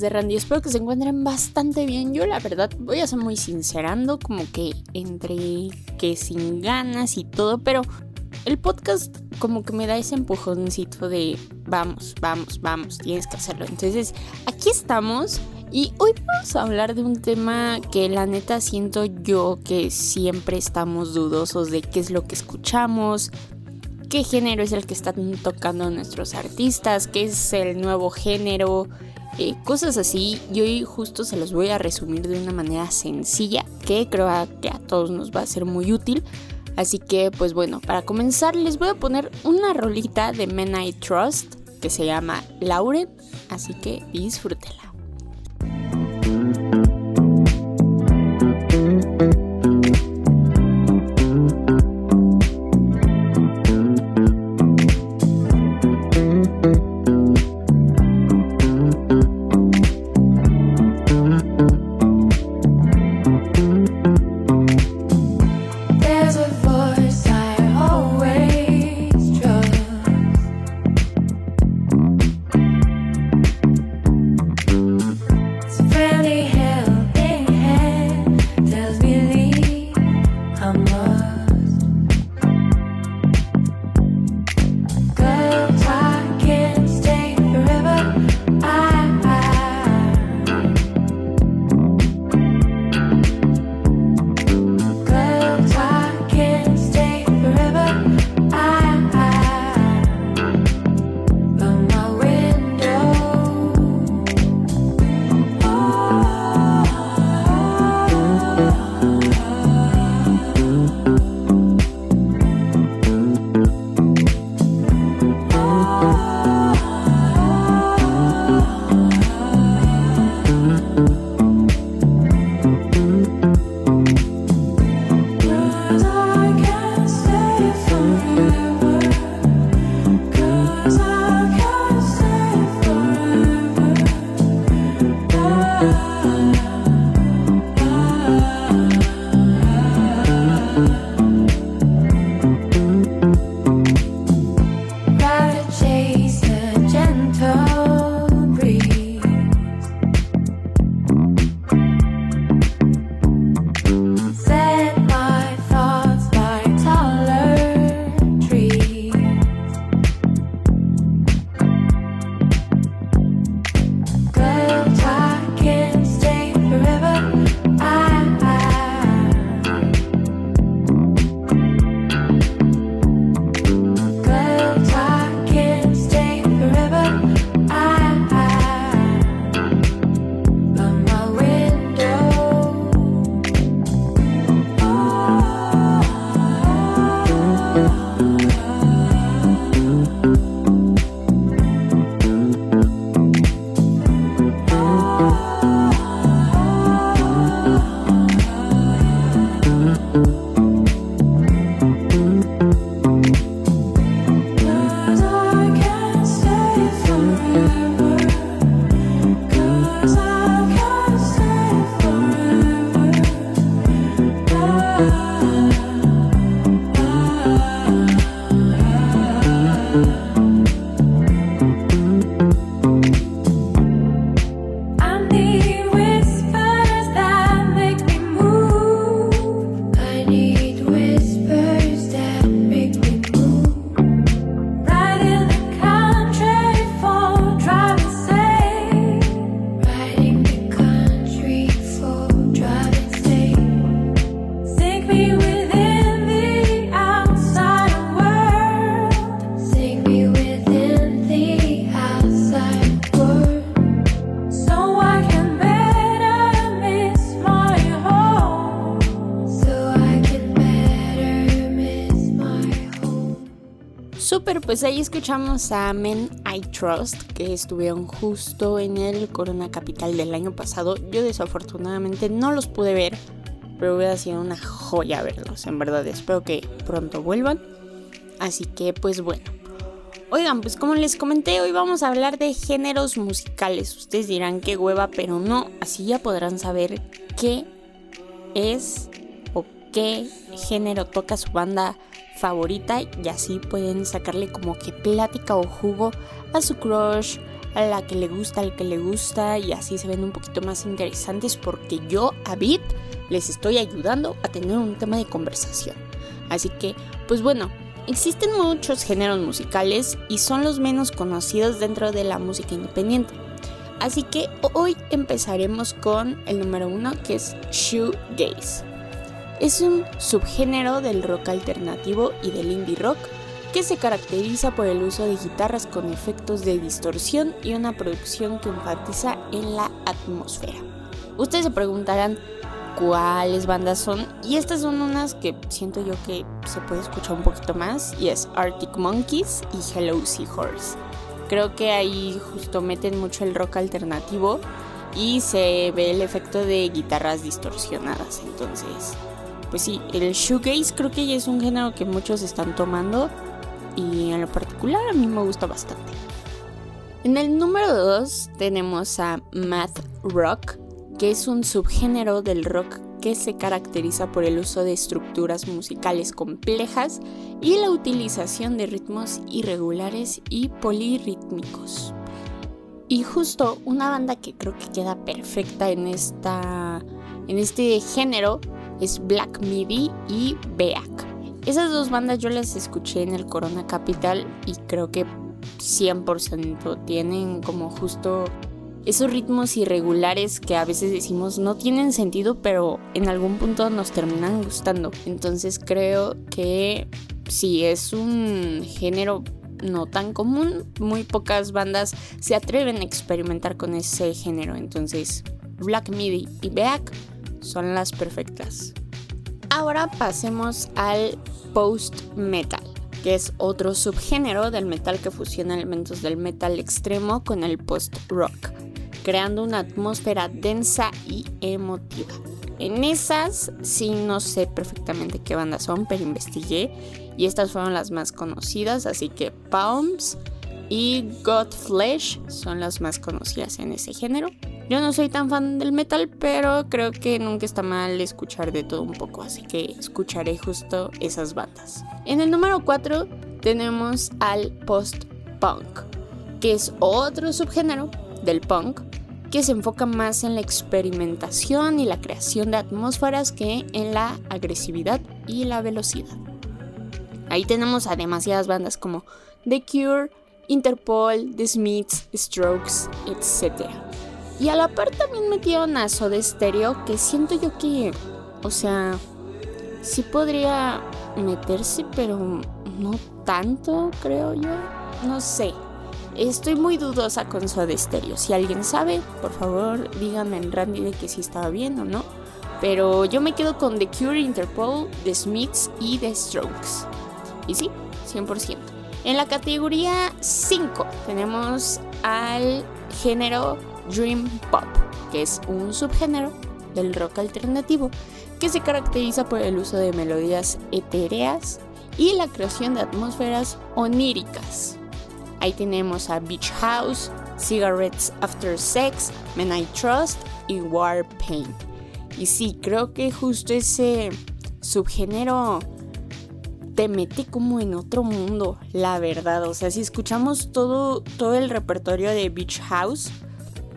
De Randy? Espero que se encuentren bastante bien. Yo la verdad voy a ser muy sincerando, como que entre que sin ganas y todo, pero el podcast como que me da ese empujoncito de vamos, vamos, vamos, tienes que hacerlo. Entonces, aquí estamos y hoy vamos a hablar de un tema que la neta siento yo que siempre estamos dudosos de qué es lo que escuchamos, qué género es el que están tocando nuestros artistas, qué es el nuevo género, eh, cosas así. Y hoy justo se los voy a resumir de una manera sencilla que creo que a todos nos va a ser muy útil. Así que pues bueno, para comenzar les voy a poner una rolita de Men I Trust que se llama Lauren, así que disfrútela. Pero pues ahí escuchamos a Men I Trust, que estuvieron justo en el Corona Capital del año pasado. Yo desafortunadamente no los pude ver, pero hubiera sido una joya verlos, en verdad. Espero que pronto vuelvan. Así que pues bueno. Oigan, pues como les comenté, hoy vamos a hablar de géneros musicales. Ustedes dirán que hueva, pero no. Así ya podrán saber qué es qué género toca su banda favorita y así pueden sacarle como que plática o jugo a su crush, a la que le gusta, al que le gusta y así se ven un poquito más interesantes porque yo a Bit les estoy ayudando a tener un tema de conversación. Así que, pues bueno, existen muchos géneros musicales y son los menos conocidos dentro de la música independiente. Así que hoy empezaremos con el número uno que es shoegaze. Es un subgénero del rock alternativo y del indie rock que se caracteriza por el uso de guitarras con efectos de distorsión y una producción que enfatiza en la atmósfera. Ustedes se preguntarán cuáles bandas son y estas son unas que siento yo que se puede escuchar un poquito más y es Arctic Monkeys y Hello Seahorse. Creo que ahí justo meten mucho el rock alternativo y se ve el efecto de guitarras distorsionadas, entonces pues sí, el shoegaze creo que ya es un género que muchos están tomando y en lo particular a mí me gusta bastante. En el número 2 tenemos a math rock, que es un subgénero del rock que se caracteriza por el uso de estructuras musicales complejas y la utilización de ritmos irregulares y polirrítmicos. Y justo una banda que creo que queda perfecta en, esta, en este género es Black Midi y Beak. Esas dos bandas yo las escuché en el Corona Capital y creo que 100% tienen como justo esos ritmos irregulares que a veces decimos no tienen sentido, pero en algún punto nos terminan gustando. Entonces creo que si es un género no tan común, muy pocas bandas se atreven a experimentar con ese género. Entonces, Black Midi y Beak son las perfectas. Ahora pasemos al post-metal, que es otro subgénero del metal que fusiona elementos del metal extremo con el post-rock, creando una atmósfera densa y emotiva. En esas sí no sé perfectamente qué bandas son, pero investigué y estas fueron las más conocidas, así que Palms y Godflesh son las más conocidas en ese género. Yo no soy tan fan del metal, pero creo que nunca está mal escuchar de todo un poco, así que escucharé justo esas bandas. En el número 4 tenemos al post-punk, que es otro subgénero del punk que se enfoca más en la experimentación y la creación de atmósferas que en la agresividad y la velocidad. Ahí tenemos a demasiadas bandas como The Cure, Interpol, The Smiths, Strokes, etc. Y a la par también metieron a Soda Stereo, que siento yo que, o sea, sí podría meterse, pero no tanto, creo yo. No sé. Estoy muy dudosa con Soda Stereo. Si alguien sabe, por favor, díganme en Randy de que sí estaba bien o no. Pero yo me quedo con The Cure, Interpol, The Smiths y The Strokes. Y sí, 100%. En la categoría 5 tenemos al género Dream Pop, que es un subgénero del rock alternativo que se caracteriza por el uso de melodías etéreas y la creación de atmósferas oníricas. Ahí tenemos a Beach House, Cigarettes After Sex, Men I Trust y War Paint. Y sí, creo que justo ese subgénero te mete como en otro mundo, la verdad. O sea, si escuchamos todo, todo el repertorio de Beach House,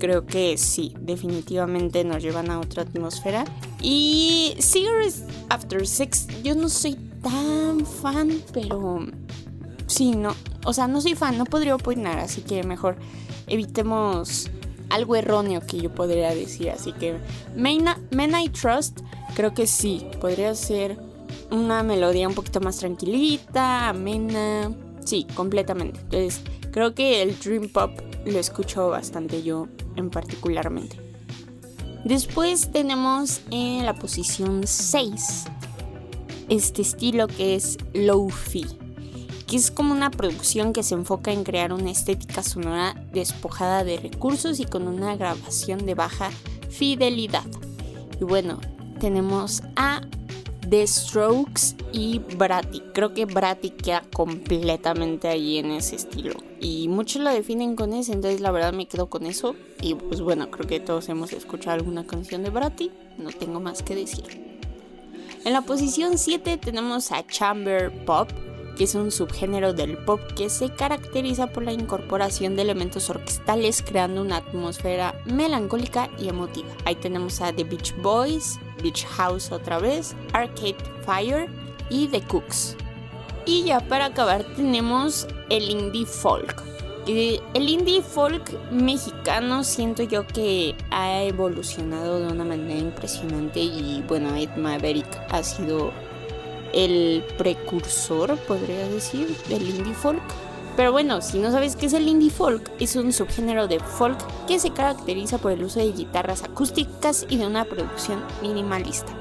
creo que sí, definitivamente nos llevan a otra atmósfera. Y Cigarettes After Sex, yo no soy tan fan, pero sí, no. O sea, no soy fan, no podría opinar, así que mejor evitemos algo erróneo que yo podría decir. Así que Men, I Trust, creo que sí, podría ser una melodía un poquito más tranquilita, amena. Sí, completamente. Entonces, creo que el Dream Pop lo escucho bastante yo en particularmente. Después tenemos en la posición 6 este estilo que es low-fi. que es como una producción que se enfoca en crear una estética sonora despojada de recursos y con una grabación de baja fidelidad. Y bueno, tenemos a The Strokes y Bratty. Creo que Bratty queda completamente ahí en ese estilo. Y muchos lo definen con ese, entonces la verdad me quedo con eso. Y pues bueno, creo que todos hemos escuchado alguna canción de Bratty. No tengo más que decir. En la posición 7 tenemos a Chamber Pop, que es un subgénero del pop que se caracteriza por la incorporación de elementos orquestales creando una atmósfera melancólica y emotiva. Ahí tenemos a The Beach Boys, Beach House otra vez, Arcade Fire y The Cooks. Y ya para acabar tenemos el indie folk. El indie folk mexicano siento yo que ha evolucionado de una manera impresionante y bueno, Ed Maverick ha sido el precursor, podría decir, del indie folk. Pero bueno, si no sabes qué es el indie folk, es un subgénero de folk que se caracteriza por el uso de guitarras acústicas y de una producción minimalista.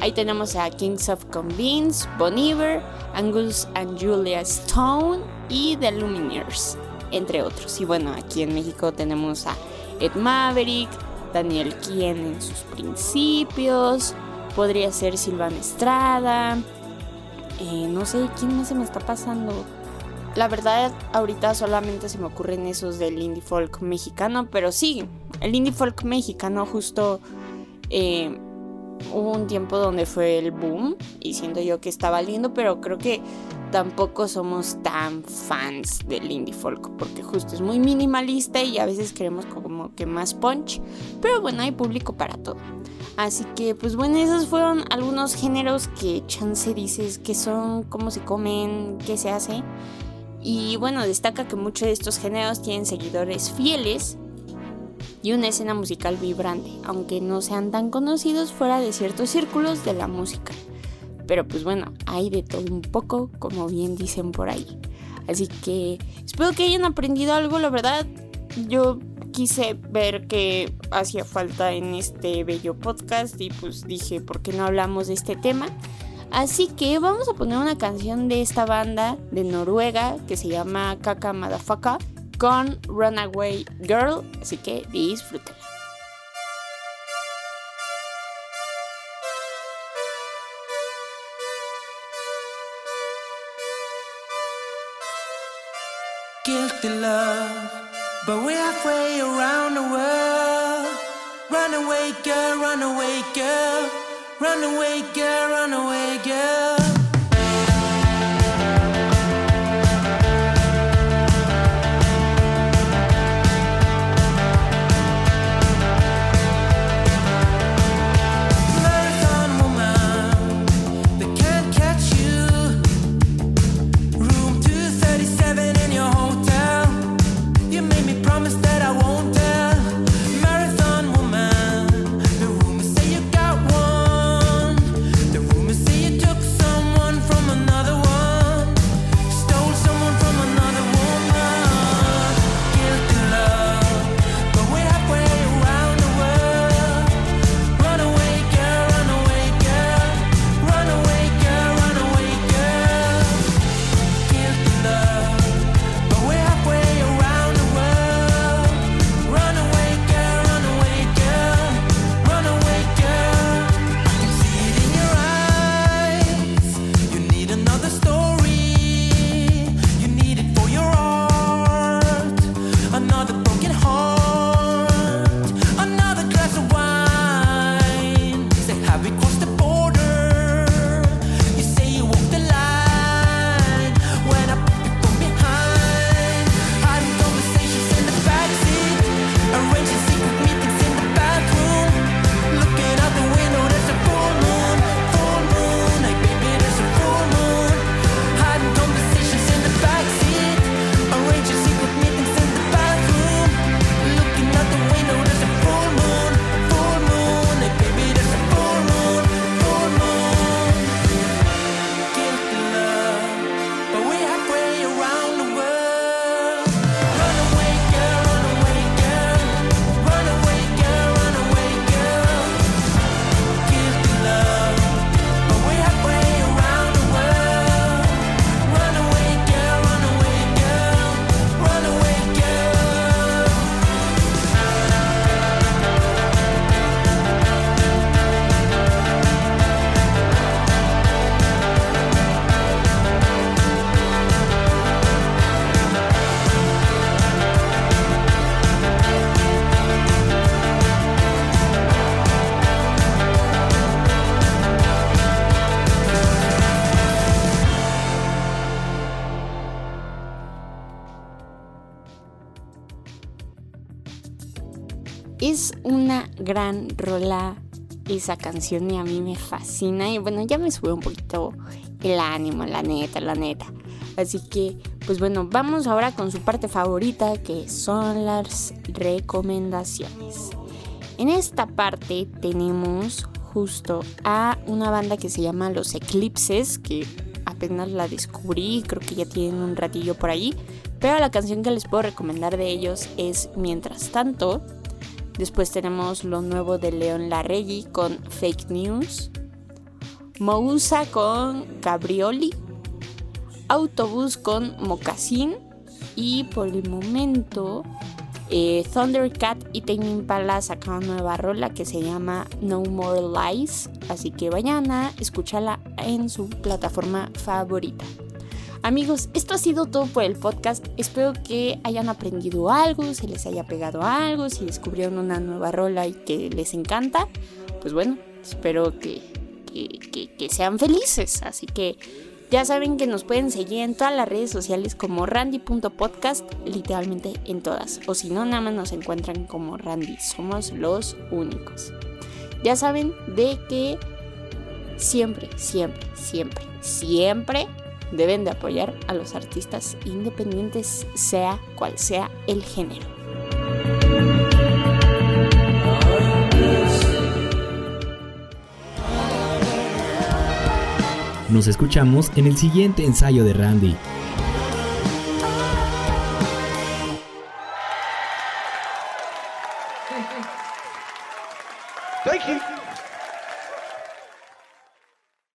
Ahí tenemos a Kings of Convenience, Bon Iver, Angus and Julia Stone y The Lumineers, entre otros. Y bueno, aquí en México tenemos a Ed Maverick, Daniel Kien en sus principios, podría ser Silvana Estrada, eh, no sé quién más se me está pasando. La verdad, ahorita solamente se me ocurren esos del indie folk mexicano, pero sí, el indie folk mexicano justo eh, hubo un tiempo donde fue el boom y siento yo que estaba lindo, pero creo que tampoco somos tan fans del indie folk porque justo es muy minimalista y a veces queremos como que más punch, pero bueno, hay público para todo. Así que, pues bueno, esos fueron algunos géneros que chance dices que son, cómo se comen, qué se hace. Y bueno, destaca que muchos de estos géneros tienen seguidores fieles y una escena musical vibrante, aunque no sean tan conocidos fuera de ciertos círculos de la música. Pero pues bueno, hay de todo un poco, como bien dicen por ahí. Así que espero que hayan aprendido algo, la verdad. Yo quise ver qué hacía falta en este bello podcast y pues dije, ¿por qué no hablamos de este tema? Así que vamos a poner una canción de esta banda de Noruega que se llama Kaka Madafaka con Runaway Girl, así que disfrútenla. Run away, girl, run away, girl. Gran rola esa canción y a mí me fascina y bueno, ya me sube un poquito el ánimo, la neta, la neta. Así que, pues bueno, vamos ahora con su parte favorita que son las recomendaciones. En esta parte tenemos justo a una banda que se llama Los Eclipses, que apenas la descubrí, creo que ya tienen un ratillo por ahí, pero la canción que les puedo recomendar de ellos es Mientras tanto. Después tenemos lo nuevo de León Larregui con Fake News. Mousa con Cabrioli. Autobús con Mocasín. Y por el momento, eh, Thundercat y Tame Impala sacaron nueva rola que se llama No More Lies. Así que vayan a escucharla en su plataforma favorita. Amigos, esto ha sido todo por el podcast. Espero que hayan aprendido algo, se les haya pegado algo, si descubrieron una nueva rola y que les encanta. Pues bueno, espero que, que, sean felices. Así que ya saben que nos pueden seguir en todas las redes sociales como randy.podcast, literalmente en todas. O si no, nada más nos encuentran como Randy. Somos los únicos. Ya saben de que siempre, siempre, siempre, siempre deben de apoyar a los artistas independientes, sea cual sea el género. Nos escuchamos en el siguiente ensayo de Randy.